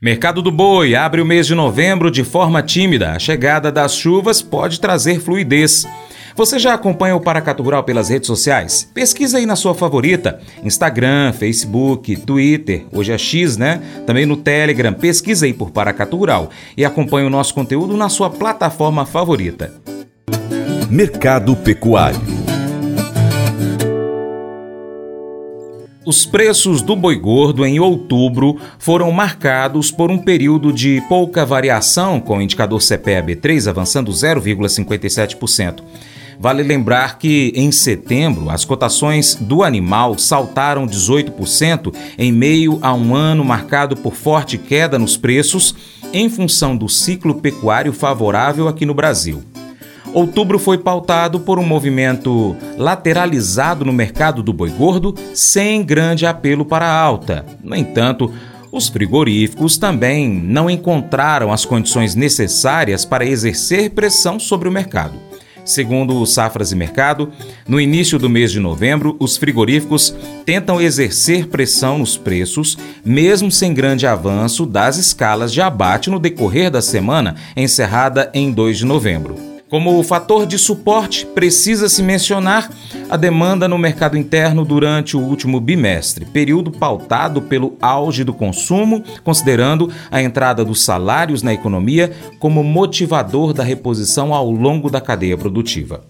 Mercado do Boi abre o mês de novembro de forma tímida. A chegada das chuvas pode trazer fluidez. Você já acompanha o Paracatu Rural pelas redes sociais? Pesquisa aí na sua favorita: Instagram, Facebook, Twitter, hoje é X, né? Também no Telegram. Pesquisa aí por Paracatu Rural e acompanhe o nosso conteúdo na sua plataforma favorita. Mercado Pecuário Os preços do boi gordo em outubro foram marcados por um período de pouca variação, com o indicador CPEA-B3 avançando 0,57%. Vale lembrar que em setembro as cotações do animal saltaram 18% em meio a um ano marcado por forte queda nos preços em função do ciclo pecuário favorável aqui no Brasil. Outubro foi pautado por um movimento lateralizado no mercado do boi gordo, sem grande apelo para a alta. No entanto, os frigoríficos também não encontraram as condições necessárias para exercer pressão sobre o mercado. Segundo o Safras e Mercado, no início do mês de novembro, os frigoríficos tentam exercer pressão nos preços, mesmo sem grande avanço das escalas de abate no decorrer da semana encerrada em 2 de novembro. Como fator de suporte, precisa-se mencionar a demanda no mercado interno durante o último bimestre, período pautado pelo auge do consumo, considerando a entrada dos salários na economia como motivador da reposição ao longo da cadeia produtiva.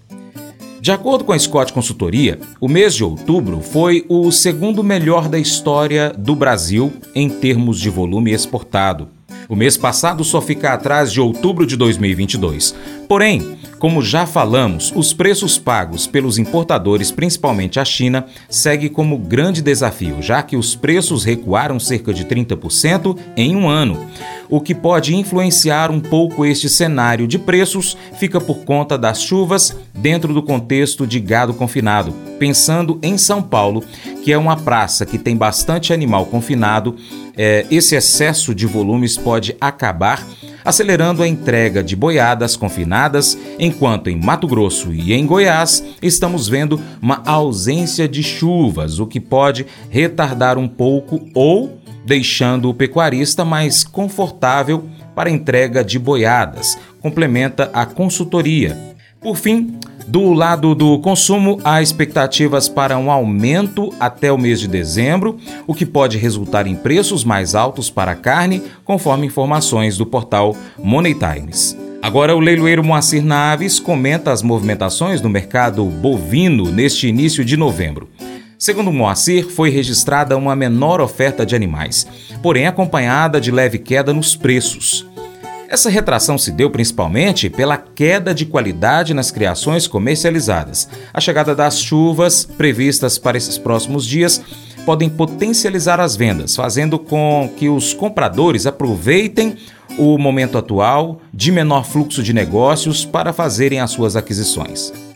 De acordo com a Scott Consultoria, o mês de outubro foi o segundo melhor da história do Brasil em termos de volume exportado. O mês passado só fica atrás de outubro de 2022. Porém, como já falamos, os preços pagos pelos importadores, principalmente a China, segue como grande desafio, já que os preços recuaram cerca de 30% em um ano. O que pode influenciar um pouco este cenário de preços fica por conta das chuvas dentro do contexto de gado confinado. Pensando em São Paulo, que é uma praça que tem bastante animal confinado, é, esse excesso de volumes pode acabar acelerando a entrega de boiadas confinadas, enquanto em Mato Grosso e em Goiás estamos vendo uma ausência de chuvas, o que pode retardar um pouco ou deixando o pecuarista mais confortável para entrega de boiadas, complementa a consultoria. Por fim, do lado do consumo, há expectativas para um aumento até o mês de dezembro, o que pode resultar em preços mais altos para a carne, conforme informações do portal Money Times. Agora, o leiloeiro Moacir Naves comenta as movimentações no mercado bovino neste início de novembro. Segundo Moacir, foi registrada uma menor oferta de animais, porém acompanhada de leve queda nos preços. Essa retração se deu principalmente pela queda de qualidade nas criações comercializadas. A chegada das chuvas previstas para esses próximos dias podem potencializar as vendas, fazendo com que os compradores aproveitem o momento atual de menor fluxo de negócios para fazerem as suas aquisições.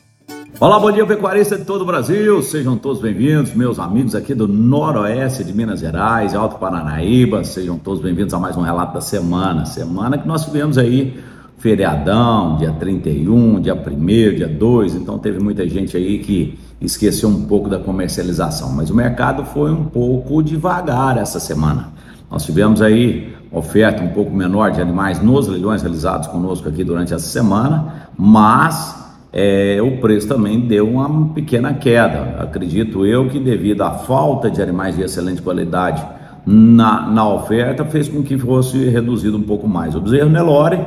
Olá, bom dia pecuarista de todo o Brasil, sejam todos bem-vindos, meus amigos aqui do Noroeste de Minas Gerais, Alto Paranaíba, sejam todos bem-vindos a mais um relato da semana, semana que nós tivemos aí feriadão, dia 31, dia 1 dia 2, então teve muita gente aí que esqueceu um pouco da comercialização, mas o mercado foi um pouco devagar essa semana. Nós tivemos aí oferta um pouco menor de animais nos leilões realizados conosco aqui durante essa semana, mas é, o preço também deu uma pequena queda. Acredito eu que devido à falta de animais de excelente qualidade na, na oferta, fez com que fosse reduzido um pouco mais. O bezerro Nelore,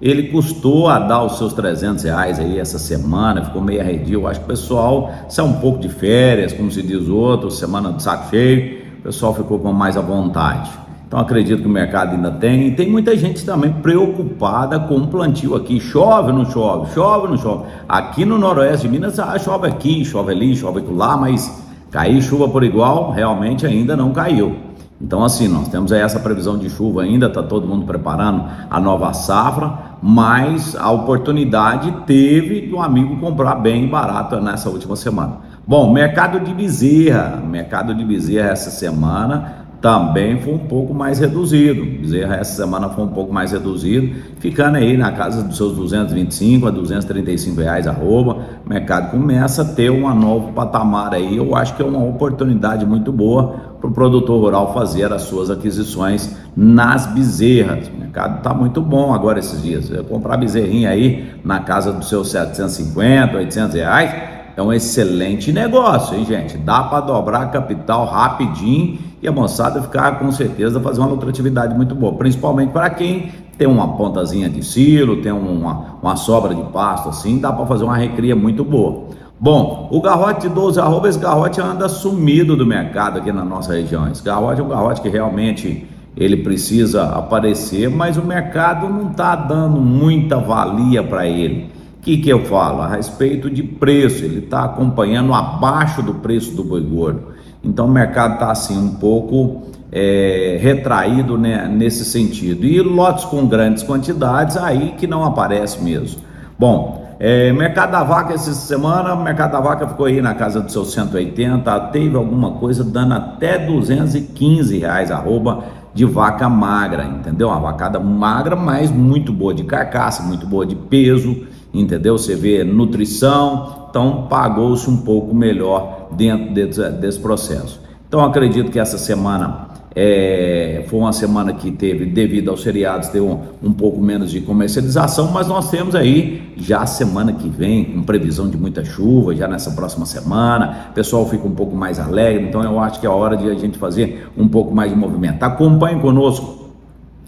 ele custou a dar os seus 300 reais aí essa semana, ficou meio arredio. Acho que o pessoal saiu um pouco de férias, como se diz outro, semana de saco cheio, o pessoal ficou com mais à vontade. Então acredito que o mercado ainda tem. E tem muita gente também preocupada com o plantio aqui. Chove ou não chove? Chove ou não chove? Aqui no noroeste de Minas, ah, chove aqui, chove ali, chove lá, mas cair chuva por igual realmente ainda não caiu. Então, assim, nós temos aí essa previsão de chuva ainda, está todo mundo preparando a nova safra, mas a oportunidade teve do amigo comprar bem barato nessa última semana. Bom, mercado de bezerra, mercado de bezerra essa semana também foi um pouco mais reduzido. Bezerra essa semana foi um pouco mais reduzido, ficando aí na casa dos seus 225 a 235 reais arroba. O mercado começa a ter um novo patamar aí. Eu acho que é uma oportunidade muito boa para o produtor rural fazer as suas aquisições nas bezerras. O mercado está muito bom agora esses dias. Eu comprar bezerrinha aí na casa dos seus 750, 800 reais é um excelente negócio, hein, gente? Dá para dobrar capital rapidinho e a moçada ficar com certeza fazer uma lucratividade muito boa, principalmente para quem tem uma pontazinha de silo, tem uma, uma sobra de pasto assim, dá para fazer uma recria muito boa. Bom, o garrote de 12 arroba, esse garrote anda sumido do mercado aqui na nossa região. Esse garrote é um garrote que realmente ele precisa aparecer, mas o mercado não está dando muita valia para ele. O que, que eu falo? A respeito de preço, ele está acompanhando abaixo do preço do boi gordo. Então o mercado está assim um pouco é, retraído né, nesse sentido. E lotes com grandes quantidades, aí que não aparece mesmo. Bom, é, mercado da vaca essa semana, o mercado da vaca ficou aí na casa dos seus 180, teve alguma coisa dando até 215 reais arroba de vaca magra, entendeu? Uma vacada magra, mas muito boa de carcaça, muito boa de peso, entendeu? Você vê nutrição, então pagou-se um pouco melhor dentro desse, desse processo. Então acredito que essa semana é, foi uma semana que teve, devido aos feriados, teve um, um, pouco menos de comercialização, mas nós temos aí já semana que vem, com previsão de muita chuva, já nessa próxima semana, o pessoal fica um pouco mais alegre, então eu acho que é hora de a gente fazer um pouco mais de movimento. Acompanhe conosco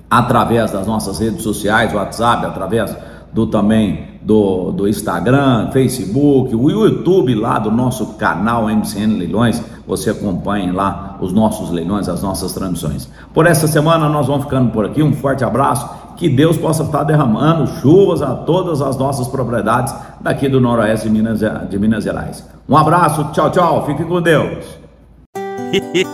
através das nossas redes sociais, WhatsApp, através do também do, do Instagram, Facebook, o YouTube lá do nosso canal MCN Leilões. Você acompanhe lá os nossos leilões, as nossas transmissões. Por essa semana nós vamos ficando por aqui. Um forte abraço. Que Deus possa estar derramando chuvas a todas as nossas propriedades daqui do Noroeste de Minas, de Minas Gerais. Um abraço, tchau, tchau. Fique com Deus.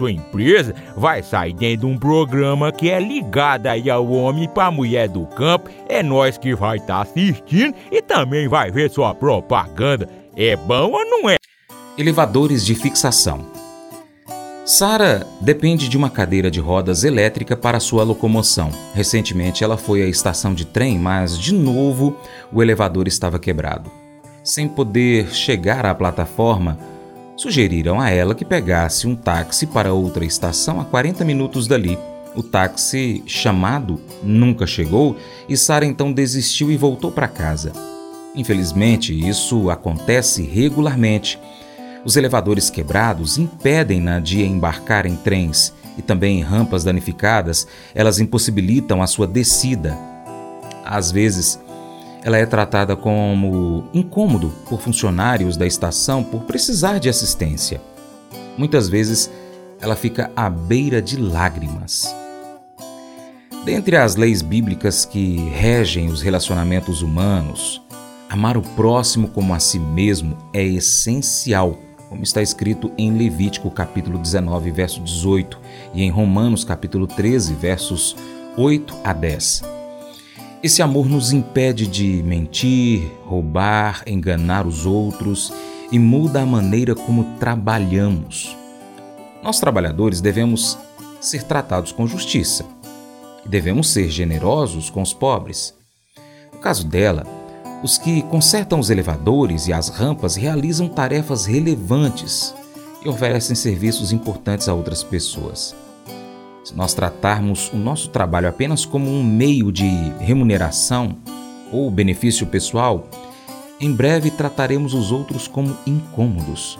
empresa vai sair dentro de um programa que é ligado aí ao homem para mulher do campo. É nós que vai estar tá assistindo e também vai ver sua propaganda. É bom ou não é? Elevadores de fixação. Sara depende de uma cadeira de rodas elétrica para sua locomoção. Recentemente ela foi à estação de trem, mas de novo o elevador estava quebrado. Sem poder chegar à plataforma, Sugeriram a ela que pegasse um táxi para outra estação a 40 minutos dali. O táxi chamado nunca chegou e Sara então desistiu e voltou para casa. Infelizmente, isso acontece regularmente. Os elevadores quebrados impedem-na de embarcar em trens e também em rampas danificadas, elas impossibilitam a sua descida. Às vezes, ela é tratada como incômodo por funcionários da estação por precisar de assistência. Muitas vezes ela fica à beira de lágrimas. Dentre as leis bíblicas que regem os relacionamentos humanos, amar o próximo como a si mesmo é essencial, como está escrito em Levítico capítulo 19, verso 18 e em Romanos capítulo 13, versos 8 a 10. Esse amor nos impede de mentir, roubar, enganar os outros e muda a maneira como trabalhamos. Nós, trabalhadores, devemos ser tratados com justiça e devemos ser generosos com os pobres. No caso dela, os que consertam os elevadores e as rampas realizam tarefas relevantes e oferecem serviços importantes a outras pessoas. Se nós tratarmos o nosso trabalho apenas como um meio de remuneração ou benefício pessoal, em breve trataremos os outros como incômodos.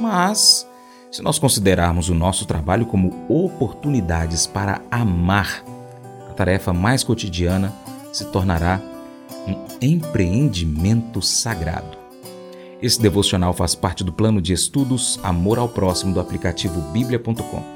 Mas, se nós considerarmos o nosso trabalho como oportunidades para amar, a tarefa mais cotidiana se tornará um empreendimento sagrado. Esse devocional faz parte do plano de estudos Amor ao Próximo do aplicativo bíblia.com.